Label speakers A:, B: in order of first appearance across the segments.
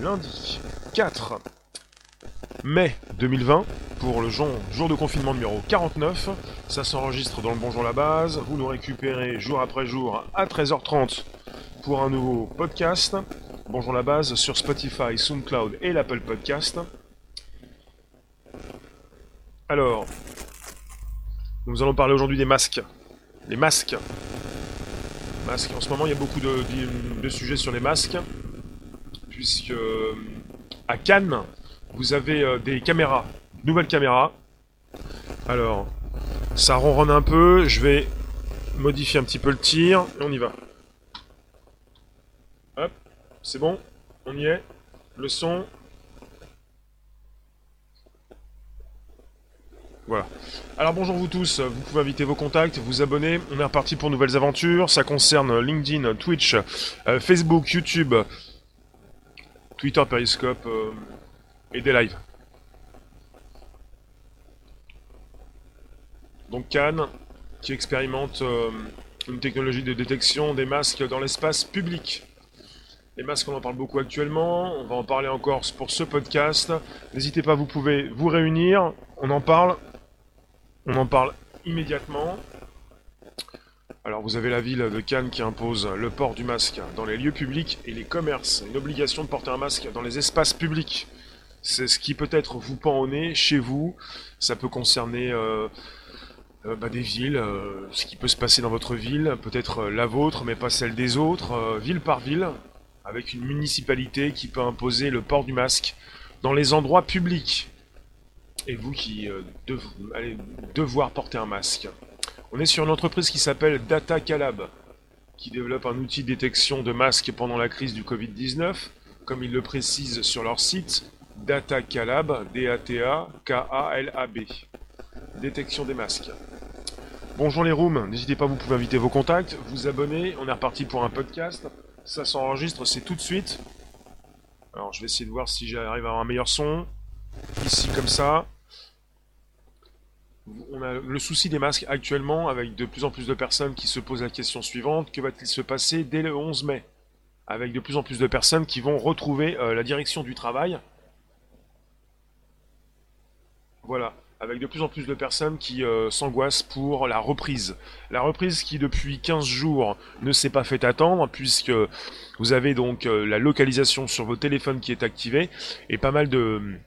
A: lundi 4 mai 2020 pour le jour, de confinement numéro 49. Ça s'enregistre dans le Bonjour la base. Vous nous récupérez jour après jour à 13h30 pour un nouveau podcast. Bonjour la base sur Spotify, SoundCloud et l'Apple Podcast. Alors, nous allons parler aujourd'hui des masques. Les masques. Masques. En ce moment, il y a beaucoup de sujets sur les masques. Puisque à Cannes, vous avez euh, des caméras, nouvelles caméras. Alors, ça ronronne un peu, je vais modifier un petit peu le tir, et on y va. Hop, c'est bon, on y est. Le son. Voilà. Alors bonjour vous tous, vous pouvez inviter vos contacts, vous abonner. On est reparti pour nouvelles aventures. Ça concerne LinkedIn, Twitch, euh, Facebook, YouTube, Twitter, Periscope. Euh, et des lives. Donc Cannes, qui expérimente euh, une technologie de détection des masques dans l'espace public. Les masques, on en parle beaucoup actuellement, on va en parler encore pour ce podcast. N'hésitez pas, vous pouvez vous réunir, on en parle, on en parle immédiatement. Alors vous avez la ville de Cannes qui impose le port du masque dans les lieux publics et les commerces, une obligation de porter un masque dans les espaces publics. C'est ce qui peut-être vous pend au nez chez vous. Ça peut concerner euh, euh, bah, des villes, euh, ce qui peut se passer dans votre ville, peut-être la vôtre, mais pas celle des autres, ville par ville, avec une municipalité qui peut imposer le port du masque dans les endroits publics. Et vous qui allez devoir porter un masque. On est sur une entreprise qui s'appelle Data Calab, qui développe un outil de détection de masques pendant la crise du Covid-19, comme ils le précisent sur leur site. Data Calab, D-A-T-A-K-A-L-A-B. Détection des masques. Bonjour les rooms, n'hésitez pas, vous pouvez inviter vos contacts, vous abonner, on est reparti pour un podcast. Ça s'enregistre, c'est tout de suite. Alors je vais essayer de voir si j'arrive à avoir un meilleur son. Ici comme ça. On a le souci des masques actuellement avec de plus en plus de personnes qui se posent la question suivante, que va-t-il se passer dès le 11 mai? Avec de plus en plus de personnes qui vont retrouver euh, la direction du travail. Voilà, avec de plus en plus de personnes qui euh, s'angoissent pour la reprise. La reprise qui depuis 15 jours ne s'est pas fait attendre puisque vous avez donc euh, la localisation sur vos téléphones qui est activée et pas mal de,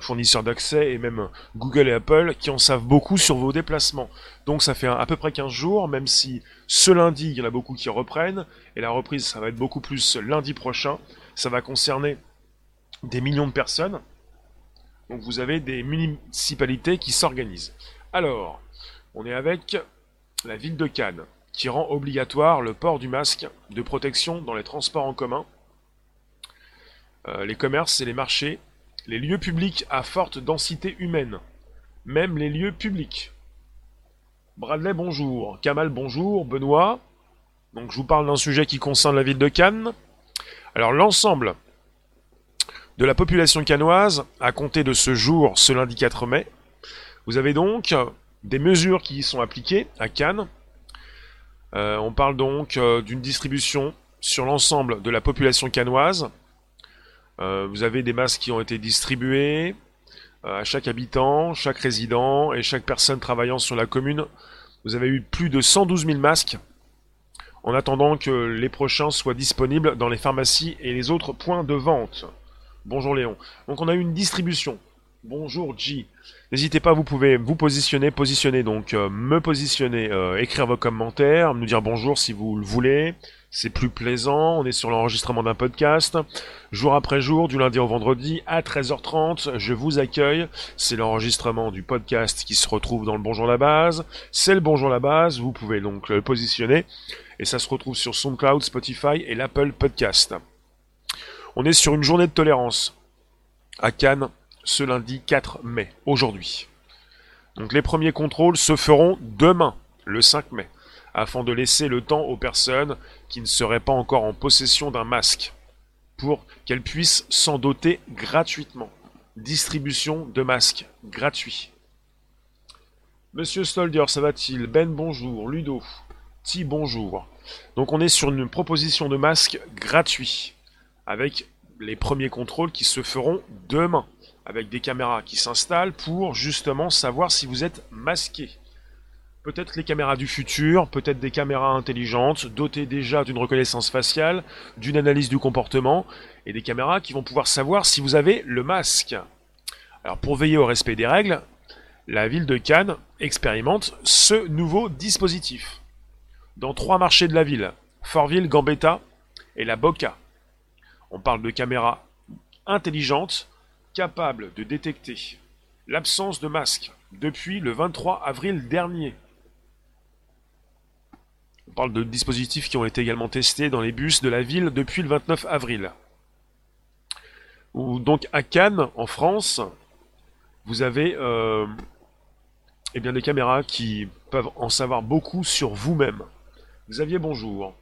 A: fournisseurs d'accès et même Google et Apple qui en savent beaucoup sur vos déplacements. Donc ça fait à peu près 15 jours, même si ce lundi il y en a beaucoup qui reprennent et la reprise ça va être beaucoup plus lundi prochain. Ça va concerner des millions de personnes. Donc vous avez des municipalités qui s'organisent. Alors, on est avec la ville de Cannes, qui rend obligatoire le port du masque de protection dans les transports en commun, euh, les commerces et les marchés, les lieux publics à forte densité humaine, même les lieux publics. Bradley, bonjour. Kamal, bonjour. Benoît. Donc je vous parle d'un sujet qui concerne la ville de Cannes. Alors l'ensemble de la population canoise à compter de ce jour, ce lundi 4 mai. Vous avez donc des mesures qui y sont appliquées à Cannes. Euh, on parle donc euh, d'une distribution sur l'ensemble de la population canoise. Euh, vous avez des masques qui ont été distribués à chaque habitant, chaque résident et chaque personne travaillant sur la commune. Vous avez eu plus de 112 000 masques en attendant que les prochains soient disponibles dans les pharmacies et les autres points de vente. Bonjour Léon. Donc on a eu une distribution. Bonjour G. N'hésitez pas, vous pouvez vous positionner, positionner donc euh, me positionner, euh, écrire vos commentaires, nous dire bonjour si vous le voulez. C'est plus plaisant, on est sur l'enregistrement d'un podcast. Jour après jour, du lundi au vendredi, à 13h30, je vous accueille. C'est l'enregistrement du podcast qui se retrouve dans le Bonjour la base. C'est le Bonjour la base, vous pouvez donc le positionner. Et ça se retrouve sur SoundCloud, Spotify et l'Apple Podcast. On est sur une journée de tolérance à Cannes ce lundi 4 mai, aujourd'hui. Donc les premiers contrôles se feront demain, le 5 mai, afin de laisser le temps aux personnes qui ne seraient pas encore en possession d'un masque, pour qu'elles puissent s'en doter gratuitement. Distribution de masques gratuits. Monsieur Stolder, ça va-t-il? Ben bonjour, Ludo, Ti bonjour. Donc on est sur une proposition de masques gratuits avec les premiers contrôles qui se feront demain, avec des caméras qui s'installent pour justement savoir si vous êtes masqué. Peut-être les caméras du futur, peut-être des caméras intelligentes, dotées déjà d'une reconnaissance faciale, d'une analyse du comportement, et des caméras qui vont pouvoir savoir si vous avez le masque. Alors pour veiller au respect des règles, la ville de Cannes expérimente ce nouveau dispositif. Dans trois marchés de la ville, Fortville, Gambetta et la Boca. On parle de caméras intelligentes capables de détecter l'absence de masque depuis le 23 avril dernier. On parle de dispositifs qui ont été également testés dans les bus de la ville depuis le 29 avril. Donc à Cannes, en France, vous avez euh, eh bien, des caméras qui peuvent en savoir beaucoup sur vous-même. Xavier, bonjour.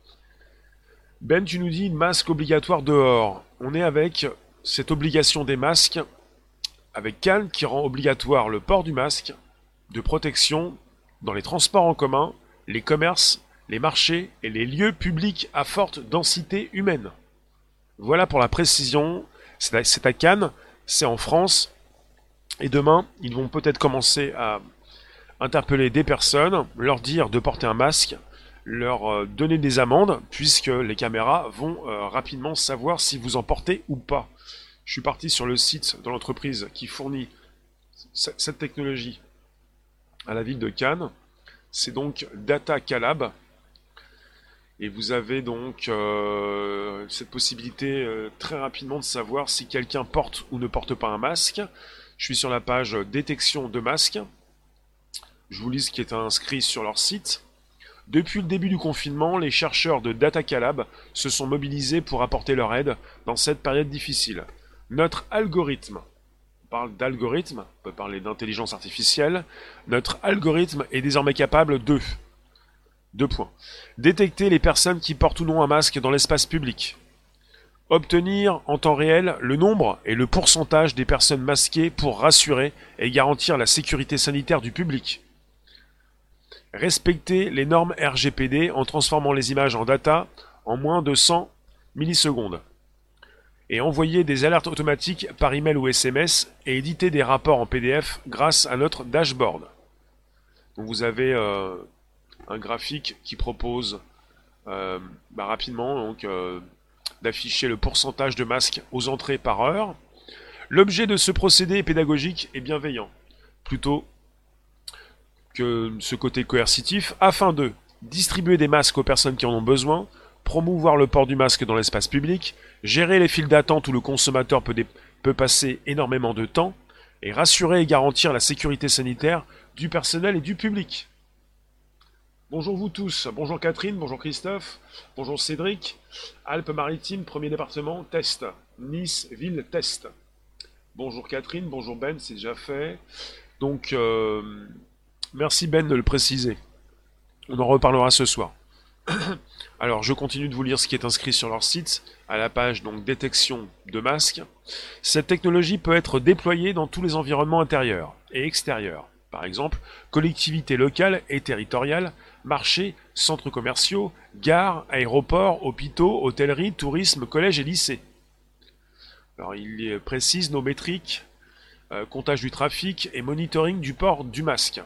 A: Ben, tu nous dis masque obligatoire dehors. On est avec cette obligation des masques, avec Cannes qui rend obligatoire le port du masque de protection dans les transports en commun, les commerces, les marchés et les lieux publics à forte densité humaine. Voilà pour la précision. C'est à Cannes, c'est en France. Et demain, ils vont peut-être commencer à interpeller des personnes, leur dire de porter un masque, leur euh, donner des amendes, puisque les caméras vont euh, rapidement savoir si vous en portez ou pas. Je suis parti sur le site de l'entreprise qui fournit cette technologie à la ville de Cannes. C'est donc Data Calab. Et vous avez donc euh, cette possibilité très rapidement de savoir si quelqu'un porte ou ne porte pas un masque. Je suis sur la page détection de masques. Je vous lis ce qui est inscrit sur leur site. Depuis le début du confinement, les chercheurs de DataCalab se sont mobilisés pour apporter leur aide dans cette période difficile. Notre algorithme, on parle d'algorithme, on peut parler d'intelligence artificielle, notre algorithme est désormais capable de deux. Détecter les personnes qui portent ou non un masque dans l'espace public. Obtenir en temps réel le nombre et le pourcentage des personnes masquées pour rassurer et garantir la sécurité sanitaire du public. Respecter les normes RGPD en transformant les images en data en moins de 100 millisecondes. Et envoyer des alertes automatiques par email ou SMS et éditer des rapports en PDF grâce à notre dashboard. Donc vous avez euh, un graphique qui propose euh, bah, rapidement euh, d'afficher le pourcentage de masques aux entrées par heure. L'objet de ce procédé est pédagogique et bienveillant, plutôt que ce côté coercitif, afin de distribuer des masques aux personnes qui en ont besoin, promouvoir le port du masque dans l'espace public, gérer les files d'attente où le consommateur peut passer énormément de temps, et rassurer et garantir la sécurité sanitaire du personnel et du public. Bonjour vous tous, bonjour Catherine, bonjour Christophe, bonjour Cédric, Alpes-Maritimes, premier département, test, Nice, ville, test. Bonjour Catherine, bonjour Ben, c'est déjà fait. Donc, euh, Merci Ben de le préciser. On en reparlera ce soir. Alors, je continue de vous lire ce qui est inscrit sur leur site, à la page donc détection de masques. Cette technologie peut être déployée dans tous les environnements intérieurs et extérieurs. Par exemple, collectivités locales et territoriales, marchés, centres commerciaux, gares, aéroports, hôpitaux, hôtelleries, tourisme, collèges et lycées. Il précise nos métriques, euh, comptage du trafic et monitoring du port du masque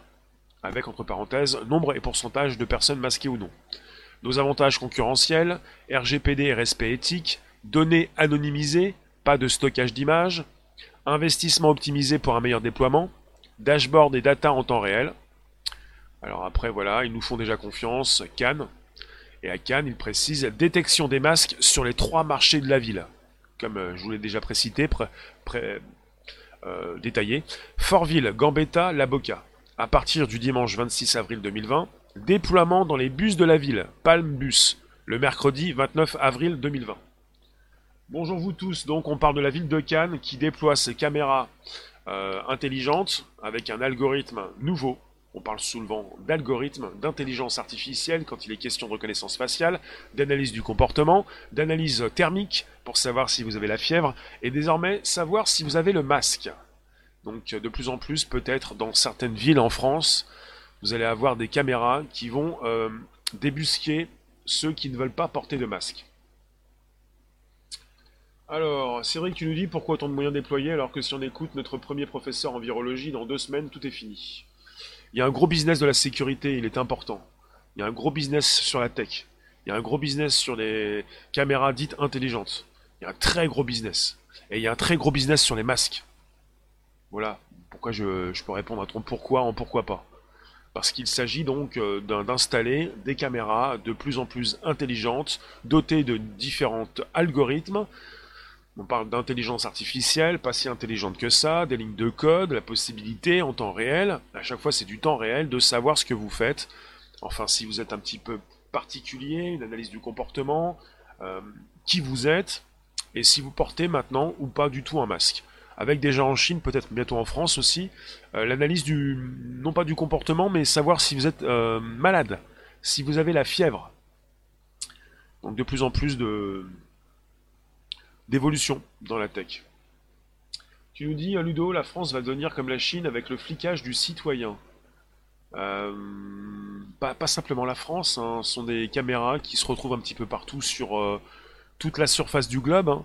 A: avec entre parenthèses nombre et pourcentage de personnes masquées ou non. Nos avantages concurrentiels, RGPD et respect éthique, données anonymisées, pas de stockage d'images, investissement optimisé pour un meilleur déploiement, dashboard et data en temps réel. Alors après voilà, ils nous font déjà confiance, Cannes. Et à Cannes, ils précisent détection des masques sur les trois marchés de la ville. Comme euh, je vous l'ai déjà précité, euh, détaillé. Fortville, Gambetta, La Boca à partir du dimanche 26 avril 2020, déploiement dans les bus de la ville, Palm Bus, le mercredi 29 avril 2020. Bonjour vous tous, donc on parle de la ville de Cannes qui déploie ses caméras euh, intelligentes avec un algorithme nouveau. On parle souvent d'algorithme, d'intelligence artificielle quand il est question de reconnaissance faciale, d'analyse du comportement, d'analyse thermique pour savoir si vous avez la fièvre et désormais savoir si vous avez le masque. Donc de plus en plus, peut-être dans certaines villes en France, vous allez avoir des caméras qui vont euh, débusquer ceux qui ne veulent pas porter de masque. Alors, Cédric, tu nous dis pourquoi autant de moyens déployés alors que si on écoute notre premier professeur en virologie, dans deux semaines, tout est fini. Il y a un gros business de la sécurité, il est important. Il y a un gros business sur la tech. Il y a un gros business sur les caméras dites intelligentes. Il y a un très gros business. Et il y a un très gros business sur les masques. Voilà pourquoi je, peux répondre à ton pourquoi en pourquoi pas? Parce qu'il s'agit donc euh, d'installer des caméras de plus en plus intelligentes, dotées de différents algorithmes, on parle d'intelligence artificielle, pas si intelligente que ça, des lignes de code, la possibilité en temps réel, à chaque fois c'est du temps réel, de savoir ce que vous faites. Enfin, si vous êtes un petit peu particulier, une analyse du comportement, euh, qui vous êtes, et si vous portez maintenant ou pas du tout un masque. Avec gens en Chine, peut-être bientôt en France aussi, euh, l'analyse du, non pas du comportement, mais savoir si vous êtes euh, malade, si vous avez la fièvre. Donc de plus en plus de, d'évolution dans la tech. Tu nous dis, Ludo, la France va devenir comme la Chine avec le flicage du citoyen. Euh, pas, simplement la France, hein, ce sont des caméras qui se retrouvent un petit peu partout sur euh, toute la surface du globe. Hein.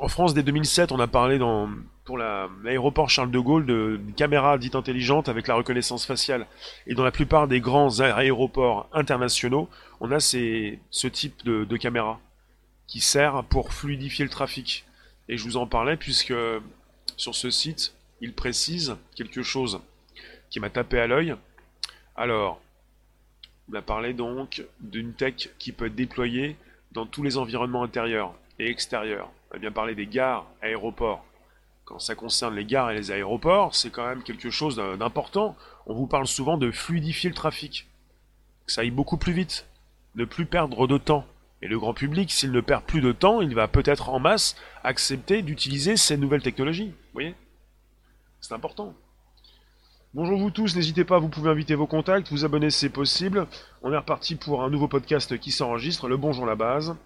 A: En France, dès 2007, on a parlé dans, pour l'aéroport Charles de Gaulle de, caméras dites intelligentes avec la reconnaissance faciale. Et dans la plupart des grands aéroports internationaux, on a ces, ce type de, de caméras qui sert pour fluidifier le trafic. Et je vous en parlais puisque sur ce site, il précise quelque chose qui m'a tapé à l'œil. Alors, on a parlé donc d'une tech qui peut être déployée dans tous les environnements intérieurs et extérieurs. On a bien parlé des gares, aéroports. Quand ça concerne les gares et les aéroports, c'est quand même quelque chose d'important. On vous parle souvent de fluidifier le trafic. Que ça aille beaucoup plus vite. Ne plus perdre de temps. Et le grand public, s'il ne perd plus de temps, il va peut-être en masse accepter d'utiliser ces nouvelles technologies. Vous voyez? C'est important. Bonjour vous tous, n'hésitez pas, vous pouvez inviter vos contacts, vous abonner si c'est possible. On est reparti pour un nouveau podcast qui s'enregistre, le Bonjour la base.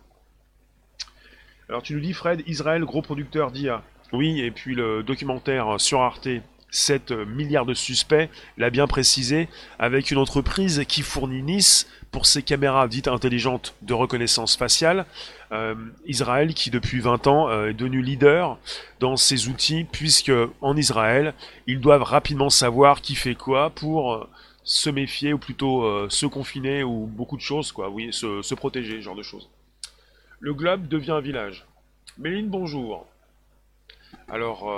A: Alors tu nous dis Fred, Israël, gros producteur d'IA. Oui, et puis le documentaire sur Arte 7 milliards de suspects, l'a bien précisé, avec une entreprise qui fournit Nice pour ses caméras dites intelligentes de reconnaissance faciale. Euh, Israël qui depuis 20 ans euh, est devenu leader dans ces outils puisque en Israël ils doivent rapidement savoir qui fait quoi pour euh, se méfier ou plutôt se confiner ou beaucoup de choses quoi, oui, se, se protéger, ce genre de choses. Le globe devient un village. Méline, bonjour. Alors,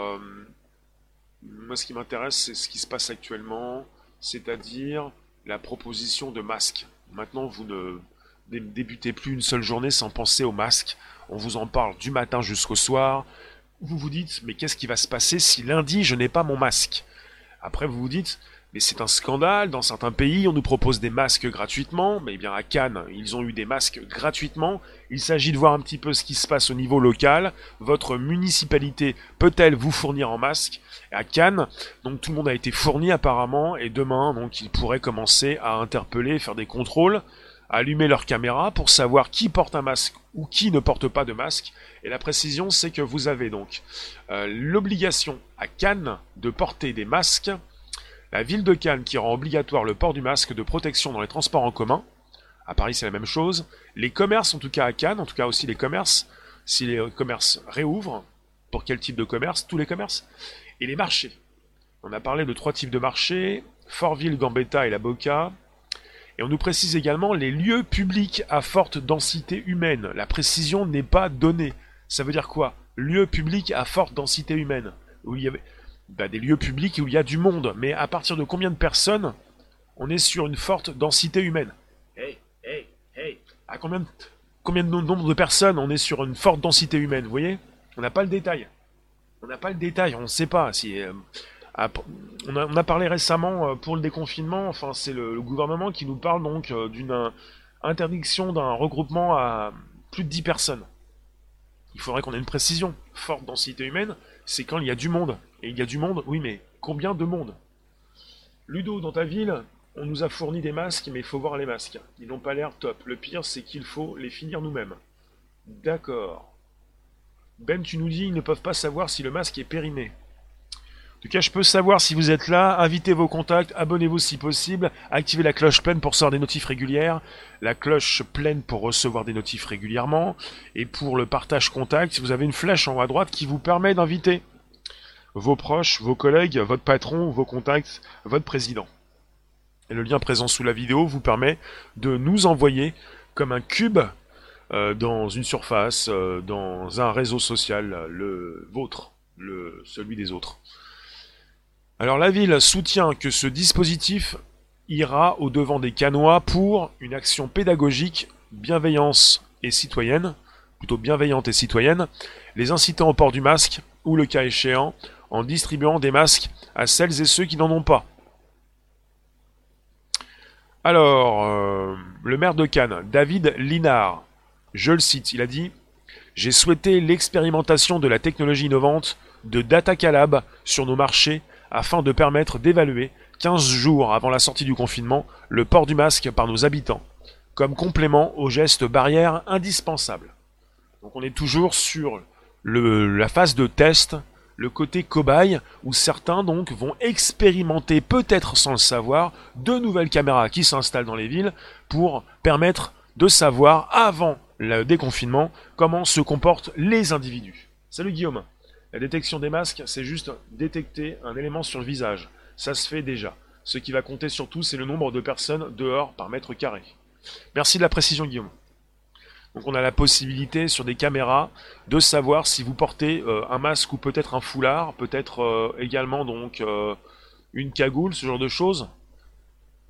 A: moi, ce qui m'intéresse, c'est ce qui se passe actuellement, c'est-à-dire la proposition de masques. Maintenant, vous ne débutez plus une seule journée sans penser aux masques. On vous en parle du matin jusqu'au soir. Vous vous dites, mais qu'est-ce qui va se passer si lundi je n'ai pas mon masque? Après, vous vous dites, mais c'est un scandale, dans certains pays on nous propose des masques gratuitement, mais bien à Cannes ils ont eu des masques gratuitement, il s'agit de voir un petit peu ce qui se passe au niveau local, votre municipalité peut-elle vous fournir en masque? À Cannes, donc tout le monde a été fourni apparemment, et demain donc ils pourraient commencer à interpeller, faire des contrôles, allumer leur caméra pour savoir qui porte un masque ou qui ne porte pas de masque. Et la précision, c'est que vous avez donc euh, l'obligation à Cannes de porter des masques la ville de Cannes qui rend obligatoire le port du masque de protection dans les transports en commun. À Paris, c'est la même chose. Les commerces, en tout cas à Cannes, en tout cas aussi les commerces, si les commerces réouvrent, pour quel type de commerce? Tous les commerces. Et les marchés. On a parlé de trois types de marchés, Fortville, Gambetta et la Boca. Et on nous précise également les lieux publics à forte densité humaine. La précision n'est pas donnée. Ça veut dire quoi? Lieux publics à forte densité humaine. Où il y avait... Bah, des lieux publics où il y a du monde. Mais à partir de combien de personnes on est sur une forte densité humaine Hey, hey, hey À combien de, combien de nombre de personnes on est sur une forte densité humaine Vous voyez? On n'a pas le détail. On n'a pas le détail, on ne sait pas. Si, euh, on, a, parlé récemment euh, pour le déconfinement, enfin c'est le, gouvernement qui nous parle donc euh, d'une interdiction d'un regroupement à plus de 10 personnes. Il faudrait qu'on ait une précision. Forte densité humaine, c'est quand il y a du monde. Et il y a du monde, oui, mais combien de monde? Ludo, dans ta ville, on nous a fourni des masques, mais il faut voir les masques. Ils n'ont pas l'air top. Le pire, c'est qu'il faut les finir nous-mêmes. D'accord. Ben, tu nous dis, ils ne peuvent pas savoir si le masque est périmé. Tout cas, je peux savoir si vous êtes là, invitez vos contacts, abonnez-vous si possible, activez la cloche pleine pour recevoir des notifs régulières, la cloche pleine pour recevoir des notifs régulièrement, et pour le partage contact, vous avez une flèche en haut à droite qui vous permet d'inviter vos proches, vos collègues, votre patron, vos contacts, votre président. Et le lien présent sous la vidéo vous permet de nous envoyer comme un cube euh, dans une surface, euh, dans un réseau social, le vôtre, le, celui des autres. Alors la ville soutient que ce dispositif ira au devant des canois pour une action pédagogique, bienveillance et citoyenne, plutôt bienveillante et citoyenne, les incitant au port du masque, ou le cas échéant, en distribuant des masques à celles et ceux qui n'en ont pas. Alors, euh, le maire de Cannes, David Linard, je le cite, il a dit J'ai souhaité l'expérimentation de la technologie innovante de Data Calab sur nos marchés afin de permettre d'évaluer, 15 jours avant la sortie du confinement, le port du masque par nos habitants, comme complément aux gestes barrières indispensables. Donc on est toujours sur la phase de test, le côté cobaye, où certains donc vont expérimenter, peut-être sans le savoir, de nouvelles caméras qui s'installent dans les villes pour permettre de savoir, avant le déconfinement, comment se comportent les individus. Salut Guillaume la détection des masques, c'est juste détecter un élément sur le visage. Ça se fait déjà. Ce qui va compter surtout, c'est le nombre de personnes dehors par mètre carré. Merci de la précision, Guillaume. Donc on a la possibilité sur des caméras de savoir si vous portez euh, un masque ou peut-être un foulard, peut-être euh, également donc euh, une cagoule, ce genre de choses.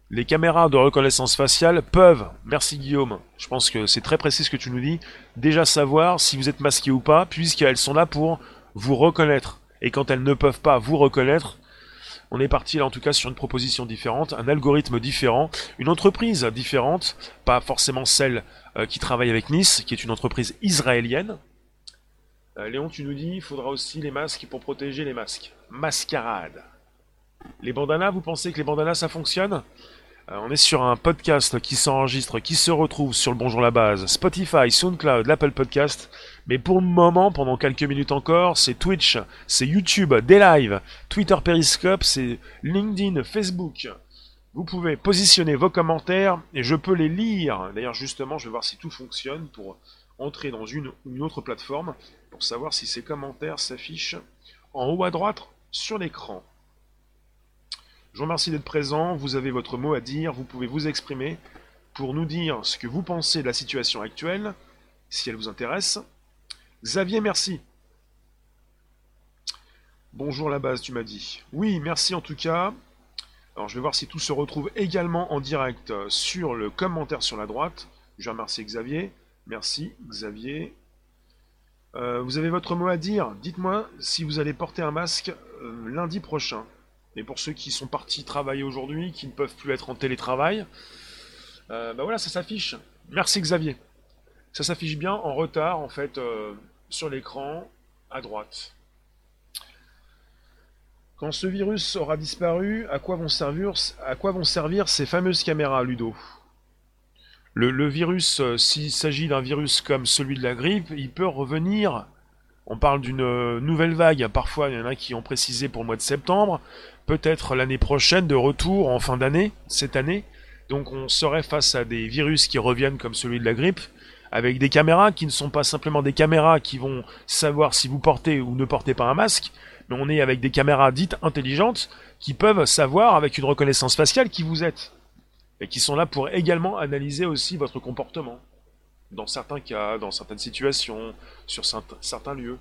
A: Les caméras de reconnaissance faciale peuvent, merci Guillaume, je pense que c'est très précis ce que tu nous dis, déjà savoir si vous êtes masqué ou pas, puisqu'elles sont là pour vous reconnaître. Et quand elles ne peuvent pas vous reconnaître, on est parti là en tout cas sur une proposition différente, un algorithme différent, une entreprise différente, pas forcément celle euh, qui travaille avec Nice, qui est une entreprise israélienne. Euh, Léon, tu nous dis, il faudra aussi les masques pour protéger les masques. Mascarade. Les bandanas, vous pensez que les bandanas ça fonctionne? Euh, on est sur un podcast qui s'enregistre, qui se retrouve sur le Bonjour la Base, Spotify, SoundCloud, l'Apple Podcast. Mais pour le moment, pendant quelques minutes encore, c'est Twitch, c'est YouTube, des lives, Twitter Periscope, c'est LinkedIn, Facebook. Vous pouvez positionner vos commentaires et je peux les lire. D'ailleurs, justement, je vais voir si tout fonctionne pour entrer dans une ou une autre plateforme pour savoir si ces commentaires s'affichent en haut à droite sur l'écran. Je vous remercie d'être présent, vous avez votre mot à dire, vous pouvez vous exprimer pour nous dire ce que vous pensez de la situation actuelle, si elle vous intéresse. Xavier, merci. Bonjour la base, tu m'as dit. Oui, merci en tout cas. Alors je vais voir si tout se retrouve également en direct sur le commentaire sur la droite. Je remercie Xavier. Merci Xavier. Euh, vous avez votre mot à dire Dites-moi si vous allez porter un masque euh, lundi prochain. Et pour ceux qui sont partis travailler aujourd'hui, qui ne peuvent plus être en télétravail, bah voilà, ça s'affiche. Merci Xavier. Ça s'affiche bien en retard, en fait, euh, sur l'écran, à droite. Quand ce virus aura disparu, à quoi vont servir, ces fameuses caméras, Ludo? Le, le virus, euh, s'il s'agit d'un virus comme celui de la grippe, il peut revenir on parle d'une euh, nouvelle vague, parfois il y en a qui ont précisé pour le mois de septembre, peut-être l'année prochaine de retour en fin d'année, cette année. Donc on serait face à des virus qui reviennent comme celui de la grippe, avec des caméras qui ne sont pas simplement des caméras qui vont savoir si vous portez ou ne portez pas un masque, mais on est avec des caméras dites intelligentes qui peuvent savoir avec une reconnaissance faciale qui vous êtes. Et qui sont là pour également analyser aussi votre comportement dans certains cas, dans certaines situations, sur certains lieux.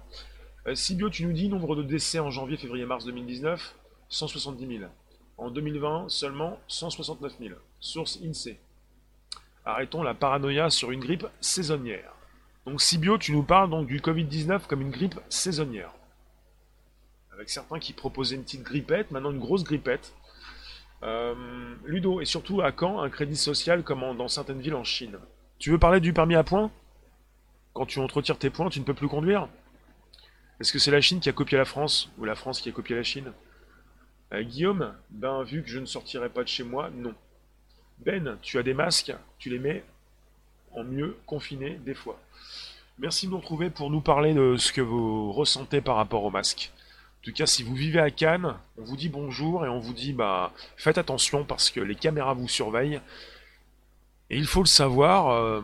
A: Euh, Sibio, tu nous dis nombre de décès en janvier, février, mars 2019 170 000. En 2020, seulement 169 000. Source INSEE. Arrêtons la paranoïa sur une grippe saisonnière. Donc Sibio, tu nous parles donc du Covid-19 comme une grippe saisonnière. Avec certains qui proposaient une petite grippette, maintenant une grosse grippette. Euh, Ludo, et surtout à quand un crédit social comme dans certaines villes en Chine? Tu veux parler du permis à points? Quand tu entretires tes points, tu ne peux plus conduire Est-ce que c'est la Chine qui a copié la France ou la France qui a copié la Chine? Euh, Guillaume, ben vu que je ne sortirai pas de chez moi, non. Ben, tu as des masques, tu les mets en mieux confiné des fois. Merci de nous retrouver pour nous parler de ce que vous ressentez par rapport aux masques. tout cas, si vous vivez à Cannes, on vous dit bonjour et on vous dit bah faites attention parce que les caméras vous surveillent. Et il faut le savoir, euh,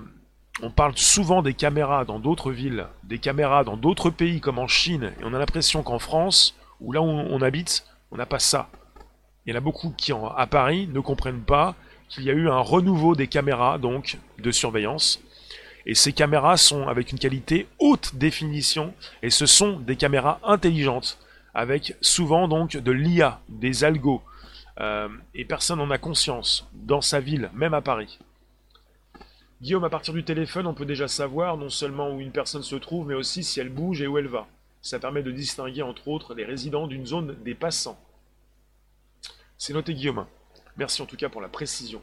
A: on parle souvent des caméras dans d'autres villes, des caméras dans d'autres pays comme en Chine, et on a l'impression qu'en France, ou là où on habite, on n'a pas ça. Il y en a beaucoup qui, à Paris, ne comprennent pas qu'il y a eu un renouveau des caméras, donc, de surveillance. Et ces caméras sont avec une qualité haute définition, et ce sont des caméras intelligentes, avec souvent donc de l'IA, des algos. Euh, et personne n'en a conscience, dans sa ville, même à Paris. Guillaume, à partir du téléphone, on peut déjà savoir non seulement où une personne se trouve, mais aussi si elle bouge et où elle va. Ça permet de distinguer entre autres les résidents d'une zone des passants. C'est noté Guillaume. Merci en tout cas pour la précision.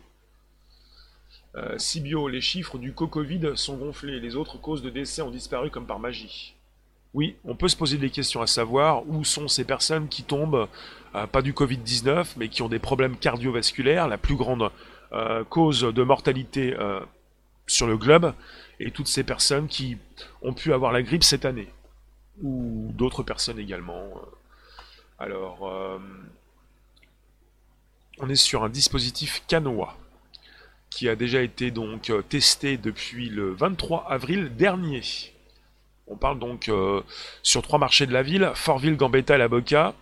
A: Euh, Sibio, les chiffres du co-Covid sont gonflés, les autres causes de décès ont disparu comme par magie. Oui, on peut se poser des questions à savoir où sont ces personnes qui tombent, euh, pas du Covid-19, mais qui ont des problèmes cardiovasculaires, la plus grande euh, cause de mortalité sur le globe et toutes ces personnes qui ont pu avoir la grippe cette année ou d'autres personnes également. Alors, euh, on est sur un dispositif Canoa qui a déjà été donc euh, testé depuis le 23 avril dernier. On parle donc euh, sur trois marchés de la ville, Fortville, Gambetta et La Boca,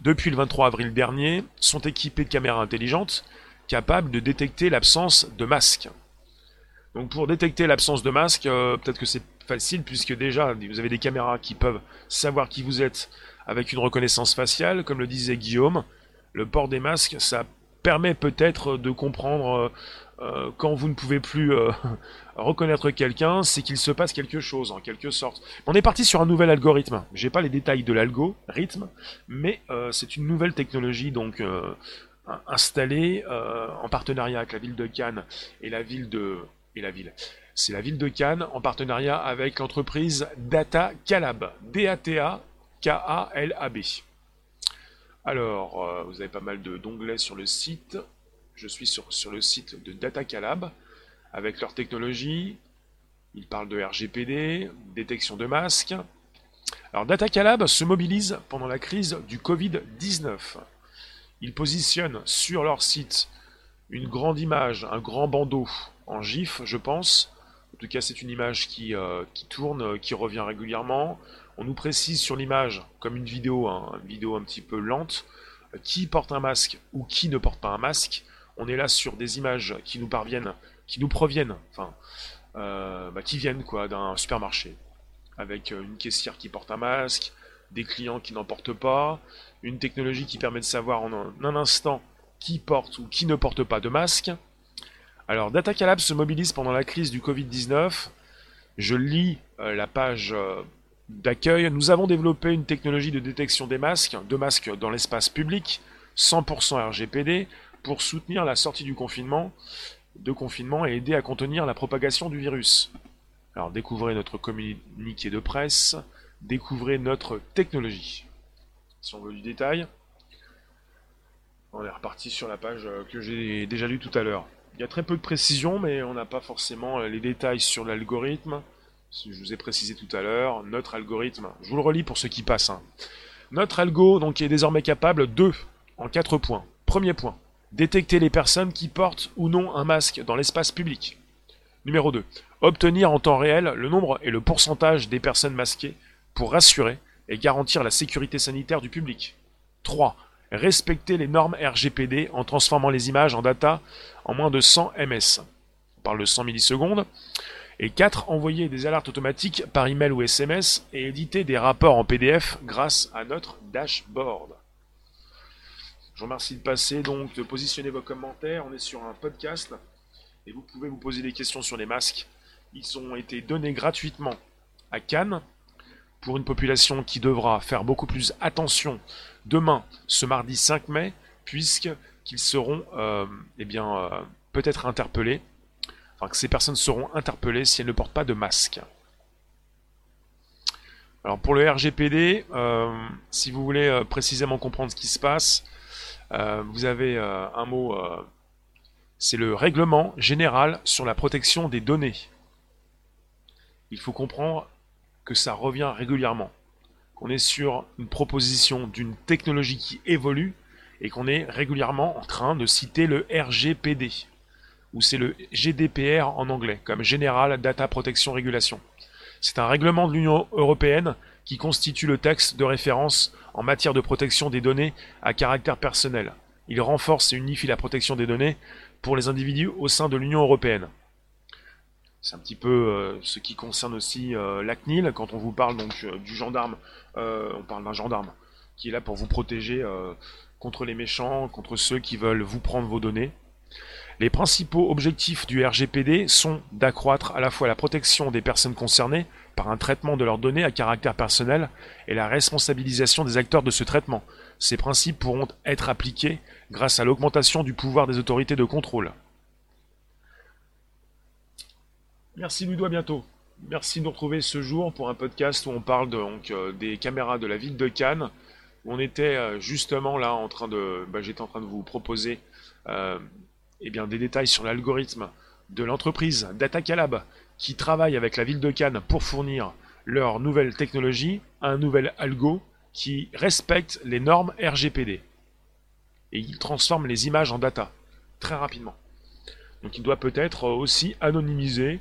A: depuis le 23 avril dernier, sont équipés de caméras intelligentes capables de détecter l'absence de masque. Donc pour détecter l'absence de masque, euh, peut-être que c'est facile puisque déjà vous avez des caméras qui peuvent savoir qui vous êtes avec une reconnaissance faciale, comme le disait Guillaume. Le port des masques, ça permet peut-être de comprendre euh, euh, quand vous ne pouvez plus reconnaître quelqu'un, c'est qu'il se passe quelque chose en quelque sorte. On est parti sur un nouvel algorithme. J'ai pas les détails de l'algorithme, mais c'est une nouvelle technologie donc installée en partenariat avec la ville de Cannes et la ville de la ville. C'est la ville de Cannes en partenariat avec l'entreprise Data Calab. D-A-T-A K-A-L-A-B. Alors, euh, vous avez pas mal d'onglets sur le site. Je suis sur, sur le site de Data Calab avec leur technologie. Ils parlent de RGPD, détection de masques. Alors, Data Calab se mobilise pendant la crise du Covid-19. Ils positionnent sur leur site une grande image, un grand bandeau en GIF, je pense. En tout cas, c'est une image qui, euh, qui tourne, euh, qui revient régulièrement. On nous précise sur l'image, comme une vidéo, hein, une vidéo un petit peu lente, euh, qui porte un masque ou qui ne porte pas un masque. On est là sur des images qui nous parviennent, qui nous proviennent, enfin, bah, qui viennent quoi d'un supermarché, avec une caissière qui porte un masque, des clients qui n'en portent pas, une technologie qui permet de savoir en un instant qui porte ou qui ne porte pas de masque. Alors, DataCalab se mobilise pendant la crise du Covid-19. Je lis euh, la page euh, d'accueil. Nous avons développé une technologie de détection des masques, de masques dans l'espace public, 100% RGPD, pour soutenir la sortie du confinement, de confinement et aider à contenir la propagation du virus. Alors, découvrez notre communiqué de presse, découvrez notre technologie. Si on veut du détail, on est reparti sur la page euh, que j'ai déjà lue tout à l'heure. Il y a très peu de précision, mais on n'a pas forcément euh, les détails sur l'algorithme. Je vous ai précisé tout à l'heure, notre algorithme, je vous le relis pour ceux qui passent. Hein. Notre algo donc, est désormais capable de, en quatre points. Premier point, détecter les personnes qui portent ou non un masque dans l'espace public. Numéro 2, obtenir en temps réel le nombre et le pourcentage des personnes masquées pour rassurer et garantir la sécurité sanitaire du public. 3 respecter les normes RGPD en transformant les images en data en moins de 100 ms. On parle de 100 millisecondes. Et 4. Envoyer des alertes automatiques par email ou SMS et éditer des rapports en PDF grâce à notre dashboard. Je vous remercie de passer, donc de positionner vos commentaires. On est sur un podcast et vous pouvez vous poser des questions sur les masques. Ils ont été donnés gratuitement à Cannes pour une population qui devra faire beaucoup plus attention demain, ce mardi 5 mai, puisqu'ils seront euh, eh bien, euh, peut-être interpellés, enfin que ces personnes seront interpellées si elles ne portent pas de masque. Alors pour le RGPD, euh, si vous voulez précisément comprendre ce qui se passe, vous avez un mot, c'est le règlement général sur la protection des données. Il faut comprendre que ça revient régulièrement. Qu'on est sur une proposition d'une technologie qui évolue et qu'on est régulièrement en train de citer le RGPD, ou c'est le GDPR en anglais, comme General Data Protection Regulation. C'est un règlement de l'Union européenne qui constitue le texte de référence en matière de protection des données à caractère personnel. Il renforce et unifie la protection des données pour les individus au sein de l'Union européenne. C'est un petit peu euh, ce qui concerne aussi euh, la CNIL. Quand on vous parle donc euh, du gendarme, on parle d'un gendarme qui est là pour vous protéger contre les méchants, contre ceux qui veulent vous prendre vos données. Les principaux objectifs du RGPD sont d'accroître à la fois la protection des personnes concernées par un traitement de leurs données à caractère personnel et la responsabilisation des acteurs de ce traitement. Ces principes pourront être appliqués grâce à l'augmentation du pouvoir des autorités de contrôle. Merci Ludo, à bientôt. Merci de nous retrouver ce jour pour un podcast où on parle donc euh, des caméras de la ville de Cannes. On était euh, justement là en train de, bah, j'étais en train de vous proposer euh, eh bien, des détails sur l'algorithme de l'entreprise DataCalab qui travaille avec la ville de Cannes pour fournir leur nouvelle technologie, un nouvel algo qui respecte les normes RGPD. Et il transforme les images en data très rapidement. Donc il doit peut-être aussi anonymiser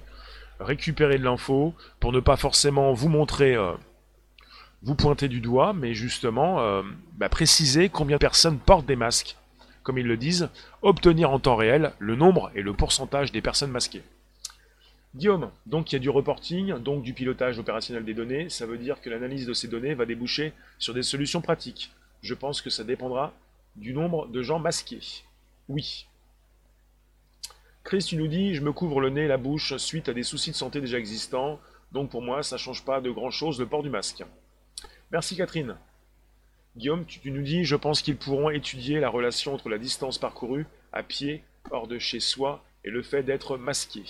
A: récupérer de l'info pour ne pas forcément vous montrer, euh, vous pointer du doigt, mais justement euh, bah, préciser combien de personnes portent des masques. Comme ils le disent, obtenir en temps réel le nombre et le pourcentage des personnes masquées. Guillaume, donc il y a du reporting, donc du pilotage opérationnel des données, ça veut dire que l'analyse de ces données va déboucher sur des solutions pratiques. Je pense que ça dépendra du nombre de gens masqués. Oui, Chris, tu nous dis, je me couvre le nez et la bouche suite à des soucis de santé déjà existants, donc pour moi, ça change pas de grand chose le port du masque. Merci Catherine. Guillaume, tu, nous dis, je pense qu'ils pourront étudier la relation entre la distance parcourue à pied, hors de chez soi, et le fait d'être masqué.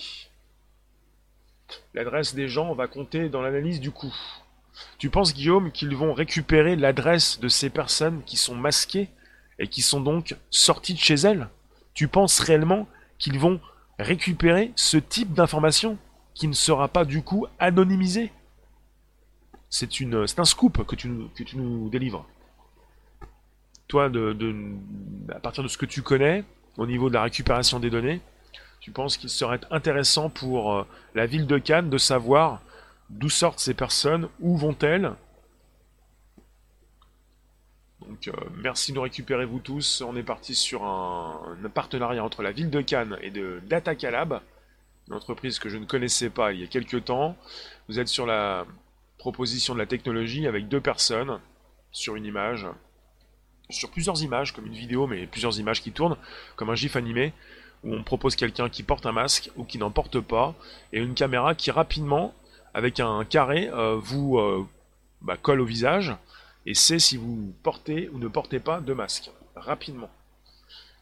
A: L'adresse des gens va compter dans l'analyse du coût. Tu penses, Guillaume, qu'ils vont récupérer l'adresse de ces personnes qui sont masquées et qui sont donc sorties de chez elles? Tu penses réellement qu'ils vont récupérer ce type d'information qui ne sera pas du coup anonymisé. C'est un scoop que tu, nous délivres. Toi, à partir de ce que tu connais au niveau de la récupération des données, tu penses qu'il serait intéressant pour euh, la ville de Cannes de savoir d'où sortent ces personnes, où vont-elles, donc euh, merci de nous récupérer vous tous. On est parti sur un, partenariat entre la ville de Cannes et de DataCalab, une entreprise que je ne connaissais pas il y a quelques temps. Vous êtes sur la proposition de la technologie avec deux personnes sur une image, sur plusieurs images, comme une vidéo, mais plusieurs images qui tournent, comme un GIF animé, où on propose quelqu'un qui porte un masque ou qui n'en porte pas, et une caméra qui rapidement, avec un carré, euh, vous euh, bah, colle au visage et c'est si vous portez ou ne portez pas de masque, rapidement.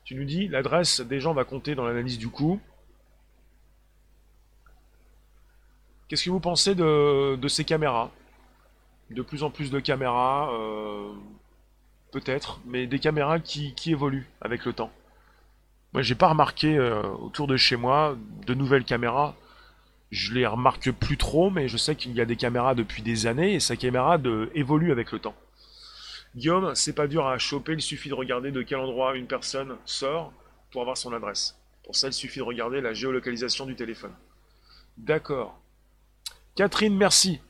A: Tu nous dis, l'adresse des gens va compter dans l'analyse du coût. Qu'est-ce que vous pensez de, ces caméras? De plus en plus de caméras, euh, peut-être, mais des caméras qui, évoluent avec le temps. Moi, j'ai pas remarqué euh, autour de chez moi de nouvelles caméras. Je les remarque plus trop, mais je sais qu'il y a des caméras depuis des années et ces caméras de, évoluent avec le temps. Guillaume, c'est pas dur à choper, il suffit de regarder de quel endroit une personne sort pour avoir son adresse. Pour ça, il suffit de regarder la géolocalisation du téléphone. D'accord. Catherine, merci.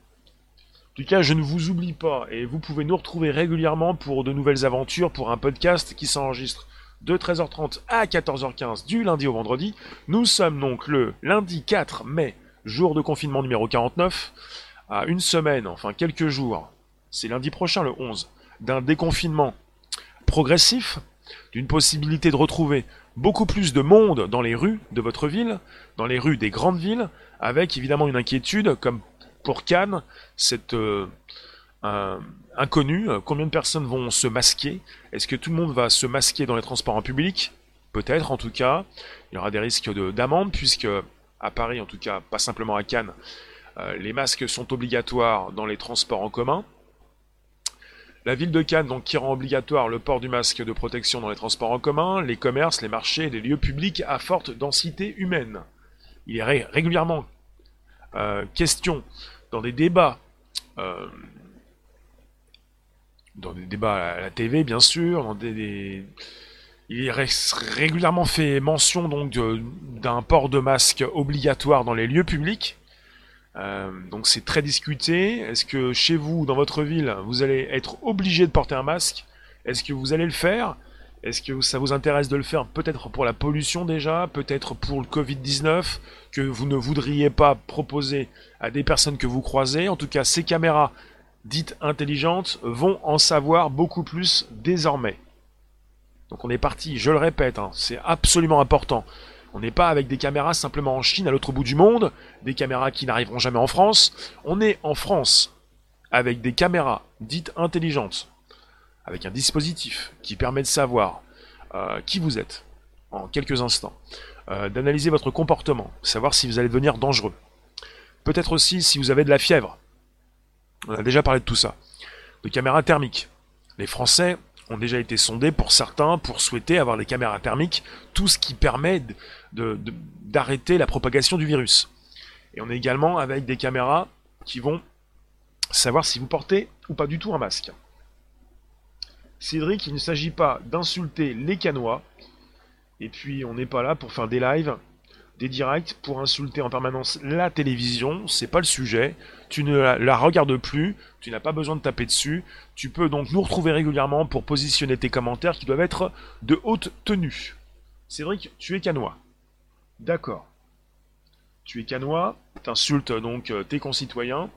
A: En tout cas, je ne vous oublie pas et vous pouvez nous retrouver régulièrement pour de nouvelles aventures, pour un podcast qui s'enregistre de 13h30 à 14h15 du lundi au vendredi. Nous sommes donc le lundi 4 mai, jour de confinement numéro 49, à une semaine, enfin quelques jours. C'est lundi prochain, le 11 d'un déconfinement progressif, d'une possibilité de retrouver beaucoup plus de monde dans les rues de votre ville, dans les rues des grandes villes, avec évidemment une inquiétude, comme pour Cannes, cette euh, inconnue, combien de personnes vont se masquer? Est-ce que tout le monde va se masquer dans les transports en public? Peut-être en tout cas. Il y aura des risques d'amende, puisque à Paris, en tout cas, pas simplement à Cannes, euh, les masques sont obligatoires dans les transports en commun. La ville de Cannes, donc, qui rend obligatoire le port du masque de protection dans les transports en commun, les commerces, les marchés et les lieux publics à forte densité humaine. Il est régulièrement euh, question dans des débats euh, dans des débats à la TV, bien sûr, dans des, il est régulièrement fait mention donc d'un port de masque obligatoire dans les lieux publics. Euh, donc c'est très discuté. Est-ce que chez vous, dans votre ville, vous allez être obligé de porter un masque? Est-ce que vous allez le faire? Est-ce que ça vous intéresse de le faire peut-être pour la pollution déjà, peut-être pour le Covid-19, que vous ne voudriez pas proposer à des personnes que vous croisez? En tout cas, ces caméras dites intelligentes vont en savoir beaucoup plus désormais. Donc on est parti, je le répète, hein, c'est absolument important. On n'est pas avec des caméras simplement en Chine, à l'autre bout du monde, des caméras qui n'arriveront jamais en France. On est en France avec des caméras dites intelligentes, avec un dispositif qui permet de savoir euh, qui vous êtes en quelques instants, euh, d'analyser votre comportement, savoir si vous allez devenir dangereux. Peut-être aussi si vous avez de la fièvre. On a déjà parlé de tout ça. De caméras thermiques. Les Français ont déjà été sondés pour certains pour souhaiter avoir des caméras thermiques, tout ce qui permet d'arrêter la propagation du virus. Et on est également avec des caméras qui vont savoir si vous portez ou pas du tout un masque. Cédric, il ne s'agit pas d'insulter les canois, et puis on n'est pas là pour faire des lives des directs pour insulter en permanence la télévision, c'est pas le sujet. Tu ne la, regardes plus, tu n'as pas besoin de taper dessus. Tu peux donc nous retrouver régulièrement pour positionner tes commentaires qui doivent être de haute tenue. Cédric, tu es canois. D'accord. Tu es canois, t'insultes donc euh, tes concitoyens.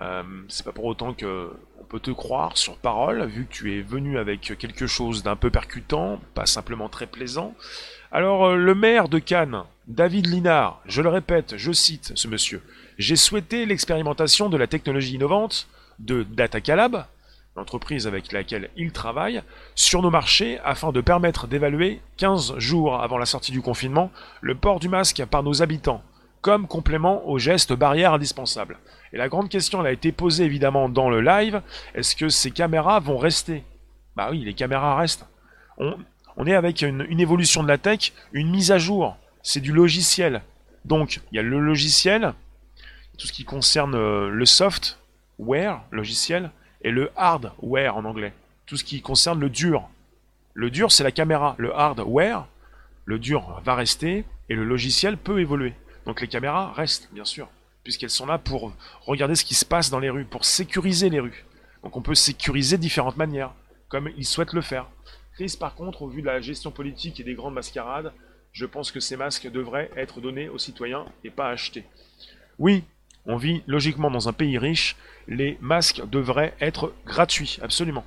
A: Euh, c'est pas pour autant que on peut te croire sur parole, vu que tu es venu avec quelque chose d'un peu percutant, pas simplement très plaisant. Alors, euh, le maire de Cannes, David Linard, je le répète, je cite ce monsieur, j'ai souhaité l'expérimentation de la technologie innovante de DataCalab, l'entreprise avec laquelle il travaille, sur nos marchés afin de permettre d'évaluer 15 jours avant la sortie du confinement le port du masque par nos habitants, comme complément aux gestes barrières indispensables. Et la grande question elle a été posée évidemment dans le live, est-ce que ces caméras vont rester? Bah oui, les caméras restent. On, est avec une, évolution de la tech, une mise à jour. C'est du logiciel. Donc, il y a le logiciel, tout ce qui concerne euh, le software, logiciel, et le hardware en anglais. Tout ce qui concerne le dur. Le dur, c'est la caméra. Le hardware, le dur va rester, et le logiciel peut évoluer. Donc les caméras restent, bien sûr, puisqu'elles sont là pour regarder ce qui se passe dans les rues, pour sécuriser les rues. Donc on peut sécuriser de différentes manières, comme ils souhaitent le faire par contre, au vu de la gestion politique et des grandes mascarades, je pense que ces masques devraient être donnés aux citoyens et pas achetés. Oui, on vit logiquement dans un pays riche, les masques devraient être gratuits, absolument.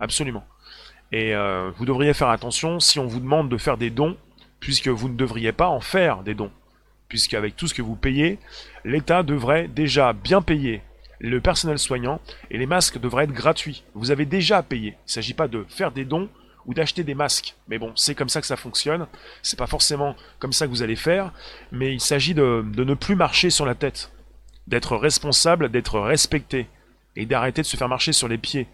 A: Absolument. Et euh, vous devriez faire attention si on vous demande de faire des dons, puisque vous ne devriez pas en faire des dons. Puisque avec tout ce que vous payez, l'État devrait déjà bien payer le personnel soignant, et les masques devraient être gratuits. Vous avez déjà payé. Il ne s'agit pas de faire des dons ou d'acheter des masques. Mais bon, c'est comme ça que ça fonctionne. C'est pas forcément comme ça que vous allez faire, mais il s'agit de, ne plus marcher sur la tête, d'être responsable, d'être respecté, et d'arrêter de se faire marcher sur les pieds.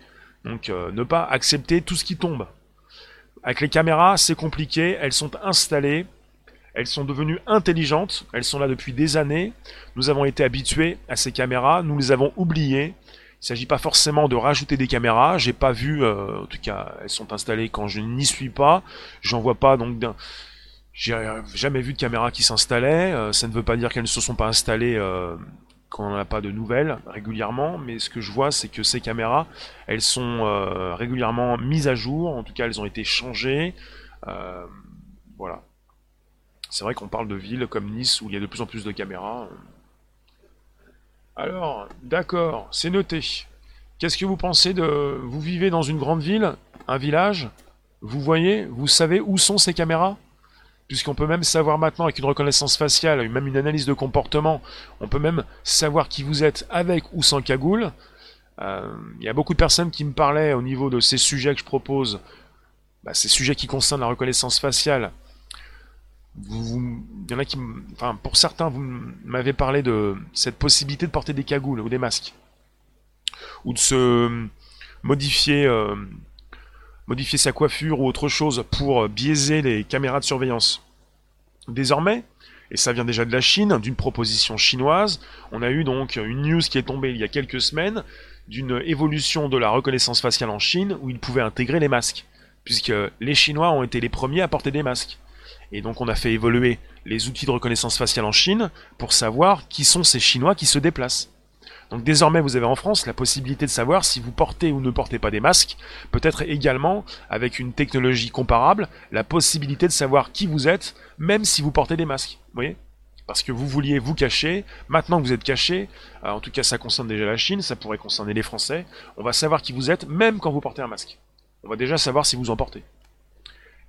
A: Donc euh, ne pas accepter tout ce qui tombe. Avec les caméras, c'est compliqué, elles sont installées, elles sont devenues intelligentes, elles sont là depuis des années. Nous avons été habitués à ces caméras, nous les avons oubliées. Il ne s'agit pas forcément de rajouter des caméras. J'ai pas vu, euh, en tout cas, elles sont installées quand je n'y suis pas. J'en vois pas donc d'un. J'ai jamais vu de caméra qui s'installait. Euh, ça ne veut pas dire qu'elles ne se sont pas installées euh, quand on n'a pas de nouvelles régulièrement, mais ce que je vois, c'est que ces caméras, elles sont régulièrement mises à jour. En tout cas, elles ont été changées. voilà. C'est vrai qu'on parle de villes comme Nice où il y a de plus en plus de caméras. Alors, d'accord, c'est noté. Qu'est-ce que vous pensez de... Vous vivez dans une grande ville, un village, vous voyez, vous savez où sont ces caméras? Puisqu'on peut même savoir maintenant avec une reconnaissance faciale, même une analyse de comportement, on peut même savoir qui vous êtes avec ou sans cagoule. Euh, il y a beaucoup de personnes qui me parlaient au niveau de ces sujets que je propose, bah, ces sujets qui concernent la reconnaissance faciale, vous, il y en a qui, enfin, pour certains, vous m'avez parlé de cette possibilité de porter des cagoules ou des masques, ou de se modifier, euh, modifier sa coiffure ou autre chose pour biaiser les caméras de surveillance. Désormais, et ça vient déjà de la Chine, d'une proposition chinoise, on a eu donc une news qui est tombée il y a quelques semaines d'une évolution de la reconnaissance faciale en Chine où ils pouvaient intégrer les masques, puisque les Chinois ont été les premiers à porter des masques. Et donc on a fait évoluer les outils de reconnaissance faciale en Chine pour savoir qui sont ces Chinois qui se déplacent. Donc désormais, vous avez en France la possibilité de savoir si vous portez ou ne portez pas des masques. Peut-être également, avec une technologie comparable, la possibilité de savoir qui vous êtes, même si vous portez des masques. Vous voyez? Parce que vous vouliez vous cacher, maintenant que vous êtes caché, euh, en tout cas ça concerne déjà la Chine, ça pourrait concerner les Français, on va savoir qui vous êtes même quand vous portez un masque. On va déjà savoir si vous en portez.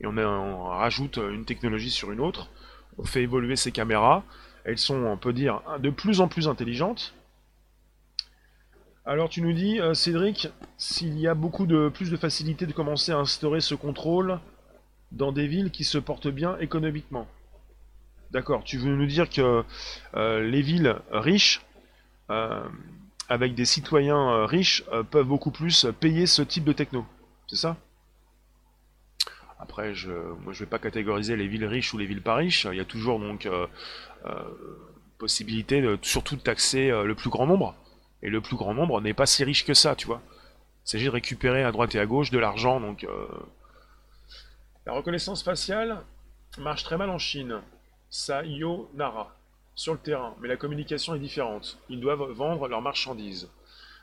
A: Et on, rajoute une technologie sur une autre, on fait évoluer ces caméras, elles sont, on peut dire, de plus en plus intelligentes, alors tu nous dis, euh, Cédric, s'il y a beaucoup de plus de facilité de commencer à instaurer ce contrôle dans des villes qui se portent bien économiquement. D'accord, tu veux nous dire que euh, les villes riches, euh, avec des citoyens riches, peuvent beaucoup plus payer ce type de techno. C'est ça? Après, je, moi je vais pas catégoriser les villes riches ou les villes pas riches. Il y a toujours donc possibilité de surtout de taxer le plus grand nombre. Et le plus grand nombre n'est pas si riche que ça, tu vois. Il s'agit de récupérer à droite et à gauche de l'argent, donc... Euh, la reconnaissance faciale marche très mal en Chine. Sayonara. Sur le terrain, mais la communication est différente. Ils doivent vendre leurs marchandises.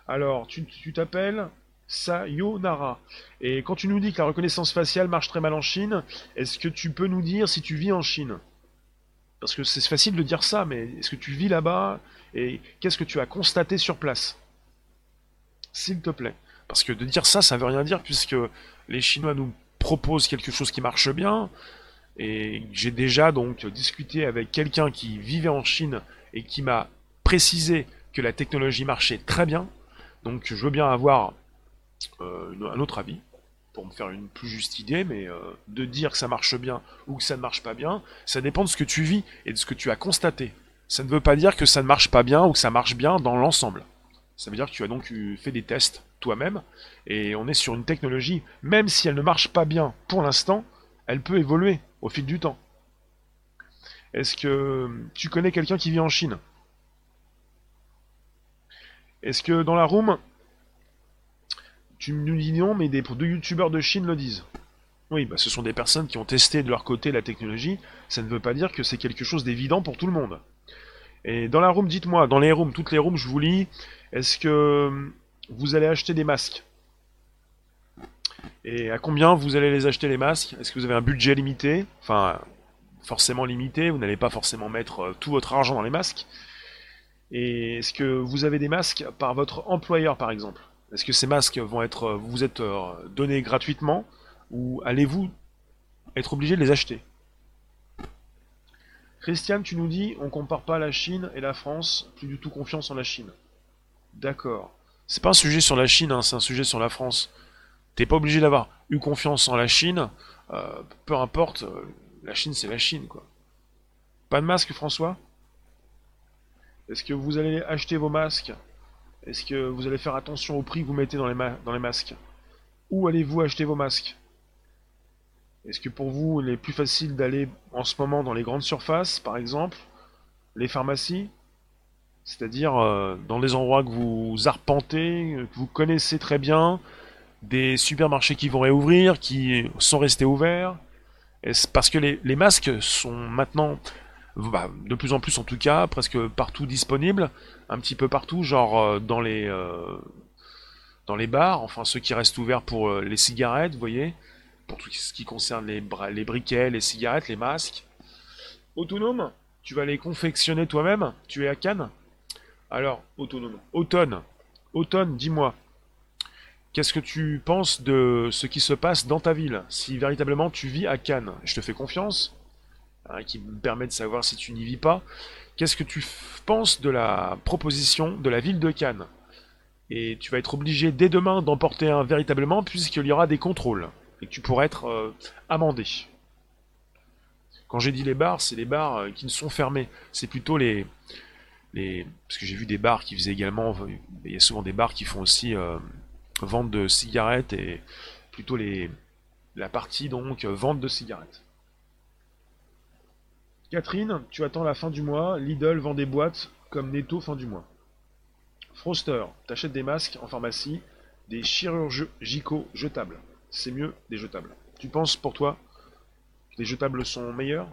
A: Alors, tu t'appelles Sayonara. Et quand tu nous dis que la reconnaissance faciale marche très mal en Chine, est-ce que tu peux nous dire si tu vis en Chine? Parce que c'est facile de dire ça, mais est-ce que tu vis là-bas et qu'est-ce que tu as constaté sur place? S'il te plaît. Parce que de dire ça, ça veut rien dire puisque les Chinois nous proposent quelque chose qui marche bien. Et j'ai déjà donc discuté avec quelqu'un qui vivait en Chine et qui m'a précisé que la technologie marchait très bien. Donc je veux bien avoir euh, un autre avis pour me faire une plus juste idée, mais euh, de dire que ça marche bien ou que ça ne marche pas bien, ça dépend de ce que tu vis et de ce que tu as constaté ça ne veut pas dire que ça ne marche pas bien ou que ça marche bien dans l'ensemble. Ça veut dire que tu as donc fait des tests toi-même, et on est sur une technologie, même si elle ne marche pas bien pour l'instant, elle peut évoluer au fil du temps. Est-ce que tu connais quelqu'un qui vit en Chine? Est-ce que dans la room, tu nous dis non, mais des deux youtubeurs de Chine le disent. Oui, bah ce sont des personnes qui ont testé de leur côté la technologie, ça ne veut pas dire que c'est quelque chose d'évident pour tout le monde. Et dans la room, dites-moi, dans les rooms, toutes les rooms, je vous lis, est-ce que vous allez acheter des masques? Et à combien vous allez les acheter les masques? Est-ce que vous avez un budget limité? Enfin, forcément limité, vous n'allez pas forcément mettre euh, tout votre argent dans les masques. Et est-ce que vous avez des masques par votre employeur par exemple? Est-ce que ces masques vont être euh, vous êtes euh, donnés gratuitement ou allez-vous être obligé de les acheter? Christiane, tu nous dis, on compare pas la Chine et la France, plus du tout confiance en la Chine. D'accord. C'est pas un sujet sur la Chine, hein, c'est un sujet sur la France. T'es pas obligé d'avoir eu confiance en la Chine, euh, peu importe, la Chine c'est la Chine, quoi. Pas de masque, François? Est-ce que vous allez acheter vos masques? Est-ce que vous allez faire attention au prix que vous mettez dans les, masques? Où allez-vous acheter vos masques? Est-ce que pour vous, il est plus facile d'aller en ce moment dans les grandes surfaces, par exemple, les pharmacies? C'est-à-dire euh, dans les endroits que vous arpentez, que vous connaissez très bien, des supermarchés qui vont réouvrir, qui sont restés ouverts? Parce que les, masques sont maintenant, bah, de plus en plus en tout cas, presque partout disponibles, un petit peu partout, genre euh, dans les, euh, dans les bars, enfin ceux qui restent ouverts pour les cigarettes, vous voyez pour tout ce qui concerne les, les briquets, les cigarettes, les masques. Autonome, tu vas les confectionner toi-même Tu es à Cannes Alors, autonome. Automne. Automne, dis-moi. Qu'est-ce que tu penses de ce qui se passe dans ta ville Si véritablement tu vis à Cannes, je te fais confiance, hein, qui me permet de savoir si tu n'y vis pas. Qu'est-ce que tu penses de la proposition de la ville de Cannes? Et tu vas être obligé dès demain d'emporter un véritablement puisqu'il y aura des contrôles et que tu pourrais être euh, amendé. Quand j'ai dit les bars, c'est les bars euh, qui ne sont fermés. C'est plutôt les, les... Parce que j'ai vu des bars qui faisaient également... Il y a souvent des bars qui font aussi euh, vente de cigarettes et plutôt les... la partie donc vente de cigarettes. Catherine, tu attends la fin du mois. Lidl vend des boîtes comme Netto fin du mois. Froster, t'achètes des masques en pharmacie, des chirurgicaux jetables. C'est mieux des jetables. Tu penses pour toi que les jetables sont meilleurs?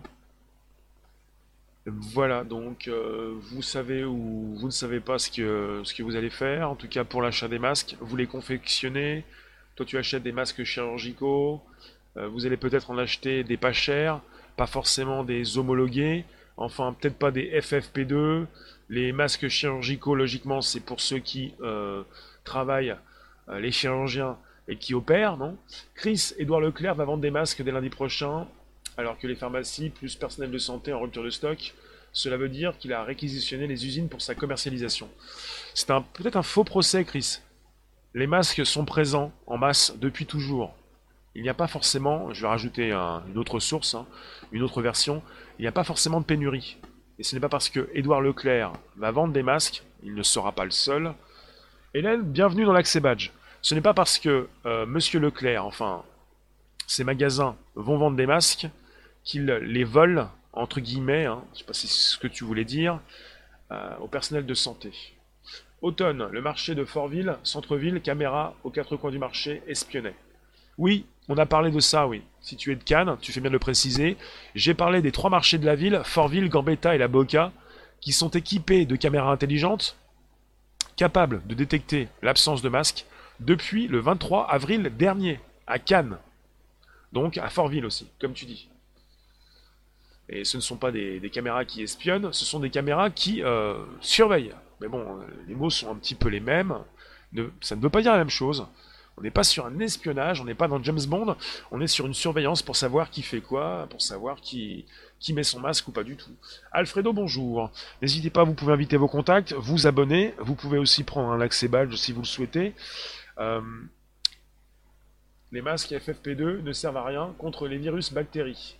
A: Voilà, donc euh, vous savez ou vous ne savez pas ce que, vous allez faire. En tout cas, pour l'achat des masques, vous les confectionnez. Toi, tu achètes des masques chirurgicaux. Euh, vous allez peut-être en acheter des pas chers, pas forcément des homologués. Enfin, peut-être pas des FFP2. Les masques chirurgicaux, logiquement, c'est pour ceux qui euh, travaillent, les chirurgiens, et qui opèrent, non? Chris, Édouard Leclerc va vendre des masques dès lundi prochain alors que les pharmacies plus personnel de santé en rupture de stock. Cela veut dire qu'il a réquisitionné les usines pour sa commercialisation. C'est peut-être un faux procès, Chris. Les masques sont présents en masse depuis toujours. Il n'y a pas forcément, je vais rajouter une autre source, hein, une autre version, il n'y a pas forcément de pénurie. Et ce n'est pas parce que Édouard Leclerc va vendre des masques, il ne sera pas le seul. Hélène, bienvenue dans l'Accès Badge. Ce n'est pas parce que euh, Monsieur Leclerc, enfin, ses magasins vont vendre des masques, qu'il les vole, entre guillemets, hein, je ne sais pas si c'est ce que tu voulais dire, euh, au personnel de santé. Automne, le marché de Fortville, centre-ville, caméra aux quatre coins du marché, espionnait. Oui, on a parlé de ça, oui. Si tu es de Cannes, tu fais bien de le préciser. J'ai parlé des trois marchés de la ville, Fortville, Gambetta et la Boca, qui sont équipés de caméras intelligentes, capables de détecter l'absence de masque, depuis le 23 avril dernier, à Cannes. Donc à Fortville aussi, comme tu dis. Et ce ne sont pas des, caméras qui espionnent, ce sont des caméras qui euh, surveillent. Mais bon, euh, les mots sont un petit peu les mêmes. ça ne veut pas dire la même chose. On n'est pas sur un espionnage, on n'est pas dans James Bond, on est sur une surveillance pour savoir qui fait quoi, pour savoir qui, qui met son masque ou pas du tout. Alfredo, bonjour. N'hésitez pas, vous pouvez inviter vos contacts, vous abonner, vous pouvez aussi prendre un accès badge si vous le souhaitez. Euh, les masques FFP2 ne servent à rien contre les virus bactéries.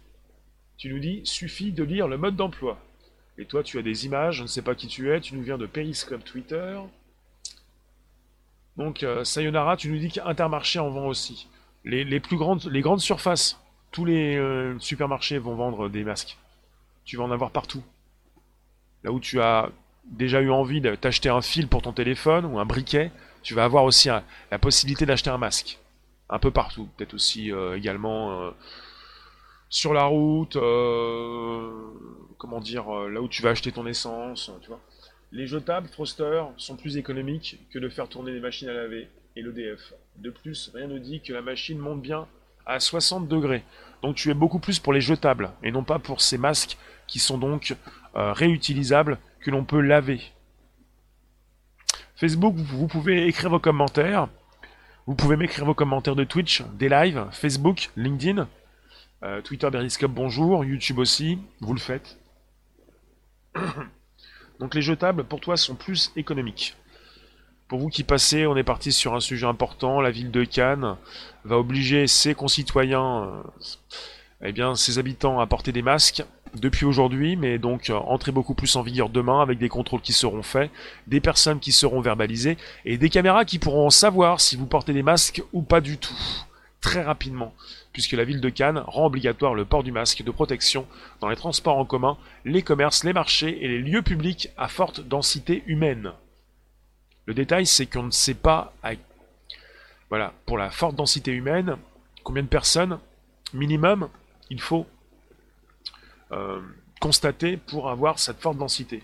A: Tu nous dis, suffit de lire le mode d'emploi. Et toi, tu as des images, je ne sais pas qui tu es, tu nous viens de Periscope Twitter. Donc, euh, Sayonara, tu nous dis qu'Intermarché en vend aussi. Les, plus grandes, les grandes surfaces, tous les euh, supermarchés vont vendre des masques. Tu vas en avoir partout. Là où tu as déjà eu envie de t'acheter un fil pour ton téléphone ou un briquet, tu vas avoir aussi la possibilité d'acheter un masque. Un peu partout. Peut-être aussi euh, également sur la route, comment dire, là où tu vas acheter ton essence, tu vois. Les jetables Froster sont plus économiques que de faire tourner les machines à laver et l'EDF. De plus, rien ne dit que la machine monte bien à 60 degrés. Donc tu es beaucoup plus pour les jetables et non pas pour ces masques qui sont donc euh, réutilisables que l'on peut laver. Facebook, vous pouvez écrire vos commentaires. Vous pouvez m'écrire vos commentaires de Twitch, des lives, Facebook, LinkedIn. Euh, Twitter Beriscope, bonjour. YouTube aussi, vous le faites. Donc les jetables, pour toi, sont plus économiques. Pour vous qui passez, on est parti sur un sujet important. La ville de Cannes va obliger ses concitoyens, euh, eh bien, ses habitants à porter des masques depuis aujourd'hui, mais donc euh, entrer beaucoup plus en vigueur demain avec des contrôles qui seront faits, des personnes qui seront verbalisées et des caméras qui pourront savoir si vous portez des masques ou pas du tout. Très rapidement puisque la ville de Cannes rend obligatoire le port du masque de protection dans les transports en commun, les commerces, les marchés et les lieux publics à forte densité humaine. Le détail, c'est qu'on ne sait pas, voilà, pour la forte densité humaine, combien de personnes minimum il faut euh, constater pour avoir cette forte densité.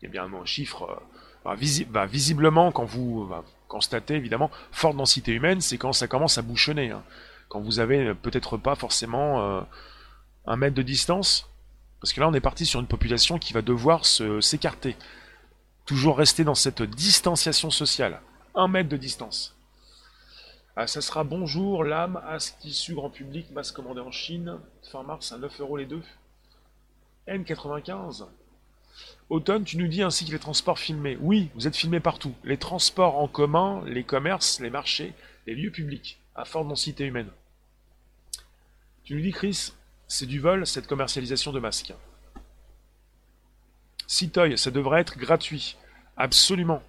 A: Il y a bien un chiffre. Euh, bah, visiblement, quand vous constatez évidemment forte densité humaine, c'est quand ça commence à bouchonner. Hein quand vous avez peut-être pas forcément euh, un mètre de distance. Parce que là, on est parti sur une population qui va devoir s'écarter. Toujours rester dans cette distanciation sociale. Un mètre de distance. Ah, ça sera bonjour, l'âme, ce tissu grand public, masse commandée en Chine, fin mars à 9 euros les deux. N95. Automne, tu nous dis ainsi que les transports filmés. Oui, vous êtes filmés partout. Les transports en commun, les commerces, les marchés, les lieux publics, à forte densité humaine. Tu nous dis, Chris, c'est du vol, cette commercialisation de masques. Citoy, ça devrait être gratuit. Absolument.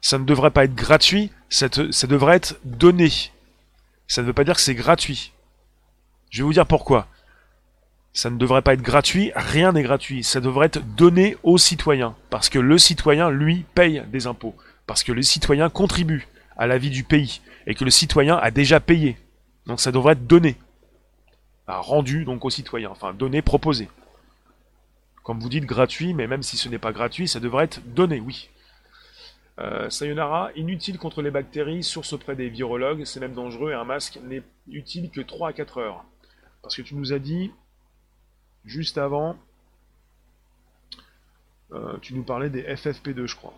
A: Ça ne devrait pas être gratuit, ça, ça devrait être donné. Ça ne veut pas dire que c'est gratuit. Je vais vous dire pourquoi. Ça ne devrait pas être gratuit, rien n'est gratuit. Ça devrait être donné aux citoyens. Parce que le citoyen, lui, paye des impôts. Parce que le citoyen contribue à la vie du pays. Et que le citoyen a déjà payé. Donc ça devrait être donné. Rendu donc aux citoyens. Enfin, donné, proposé. Comme vous dites, gratuit, mais même si ce n'est pas gratuit, ça devrait être donné, oui. Euh, sayonara, inutile contre les bactéries, source auprès des virologues, c'est même dangereux et un masque n'est utile que 3 à 4 heures. Parce que tu nous as dit, juste avant, euh, tu nous parlais des FFP2, je crois.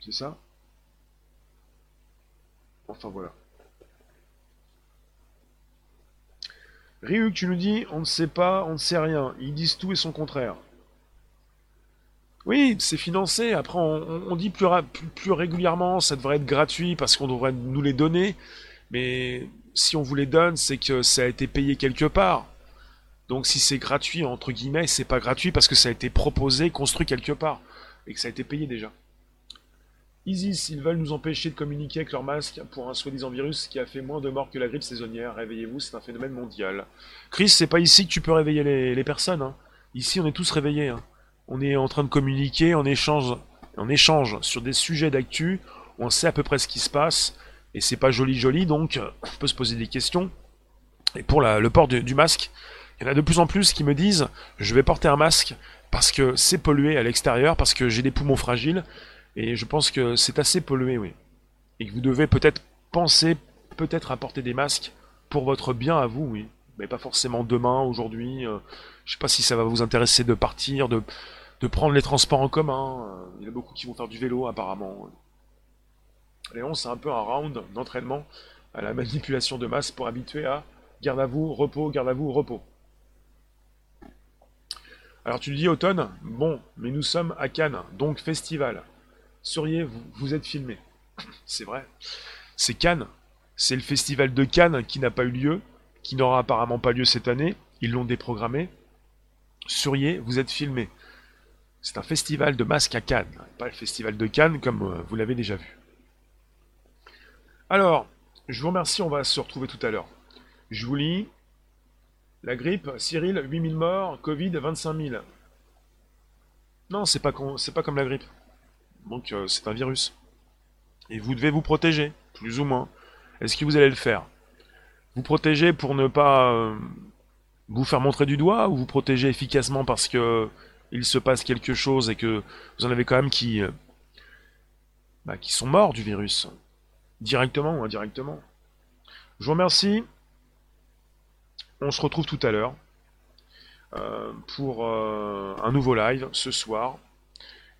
A: C'est ça? Enfin voilà. Ryuk, tu nous dis, on ne sait pas, on ne sait rien. Ils disent tout et son contraire. Oui, c'est financé. Après, on, dit plus, plus, régulièrement, ça devrait être gratuit parce qu'on devrait nous les donner. Mais si on vous les donne, c'est que ça a été payé quelque part. Donc si c'est gratuit, entre guillemets, c'est pas gratuit parce que ça a été proposé, construit quelque part. Et que ça a été payé déjà. Isis, ils veulent nous empêcher de communiquer avec leur masque pour un soi-disant virus qui a fait moins de morts que la grippe saisonnière. Réveillez-vous, c'est un phénomène mondial. Chris, c'est pas ici que tu peux réveiller les, personnes. Hein. Ici, on est tous réveillés. Hein on est en train de communiquer, on échange, sur des sujets d'actu, on sait à peu près ce qui se passe, et c'est pas joli joli, donc on peut se poser des questions. Et pour le port du masque, il y en a de plus en plus qui me disent je vais porter un masque parce que c'est pollué à l'extérieur, parce que j'ai des poumons fragiles, et je pense que c'est assez pollué, oui. Et que vous devez peut-être penser, peut-être à porter des masques pour votre bien à vous, oui. Mais pas forcément demain, aujourd'hui. Euh, je sais pas si ça va vous intéresser de partir, de, de prendre les transports en commun. Euh, il y en a beaucoup qui vont faire du vélo apparemment. Léon, c'est un peu un round d'entraînement à la manipulation de masse pour habituer à garde à vous, repos, garde à vous, repos. Alors tu dis automne, bon, mais nous sommes à Cannes, donc festival. Seriez, vous, êtes filmé. C'est vrai. C'est Cannes. C'est le festival de Cannes qui n'a pas eu lieu, qui n'aura apparemment pas lieu cette année. Ils l'ont déprogrammé. Surier, vous êtes filmé. C'est un festival de masques à Cannes, pas le festival de Cannes comme euh, vous l'avez déjà vu. Alors, je vous remercie, on va se retrouver tout à l'heure. Je vous lis. La grippe, Cyril, 8000 morts, Covid, 25 000. Non, c'est pas comme la grippe. Donc euh, c'est un virus. Et vous devez vous protéger, plus ou moins. Est-ce que vous allez le faire? Vous protéger pour ne pas euh, vous faire montrer du doigt ou vous protéger efficacement parce que il se passe quelque chose et que vous en avez quand même qui, euh, bah, sont morts du virus, directement ou indirectement? Je vous remercie. On se retrouve tout à l'heure euh, pour euh, un nouveau live ce soir.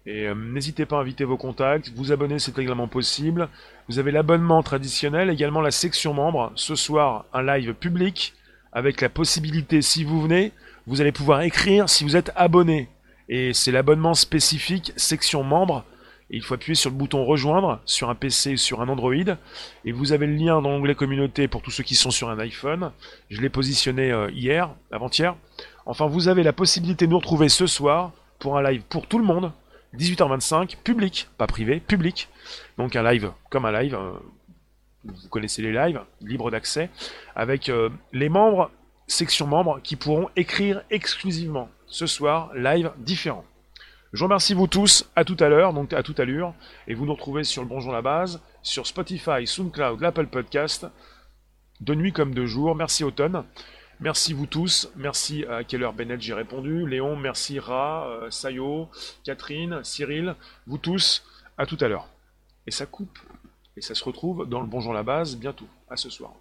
A: Et n'hésitez pas à inviter vos contacts, vous abonner c'est également possible. Vous avez l'abonnement traditionnel, également la section membre. Ce soir, un live public avec la possibilité, si vous venez, vous allez pouvoir écrire si vous êtes abonné. Et c'est l'abonnement spécifique section membre. il faut appuyer sur le bouton rejoindre sur un PC ou sur un Android. Et vous avez le lien dans l'onglet communauté pour tous ceux qui sont sur un iPhone. Je l'ai positionné euh, hier, avant-hier. Enfin, vous avez la possibilité de nous retrouver ce soir pour un live pour tout le monde. 18h25, public, pas privé, public. Donc un live comme un live, euh, vous connaissez les lives, libre d'accès, avec euh, les membres, section membres, qui pourront écrire exclusivement ce soir, live différent. Je remercie vous tous, à tout à l'heure, donc à toute allure, et vous nous retrouvez sur le Bonjour la Base, sur Spotify, SoundCloud, l'Apple Podcast, de nuit comme de jour. Merci Automne. Merci vous tous, merci à Keller Bennett, j'ai répondu, Léon, merci Ra, euh, Sayo, Catherine, Cyril, vous tous, à tout à l'heure. Et ça coupe. Et ça se retrouve dans le Bonjour la base bientôt. À ce soir.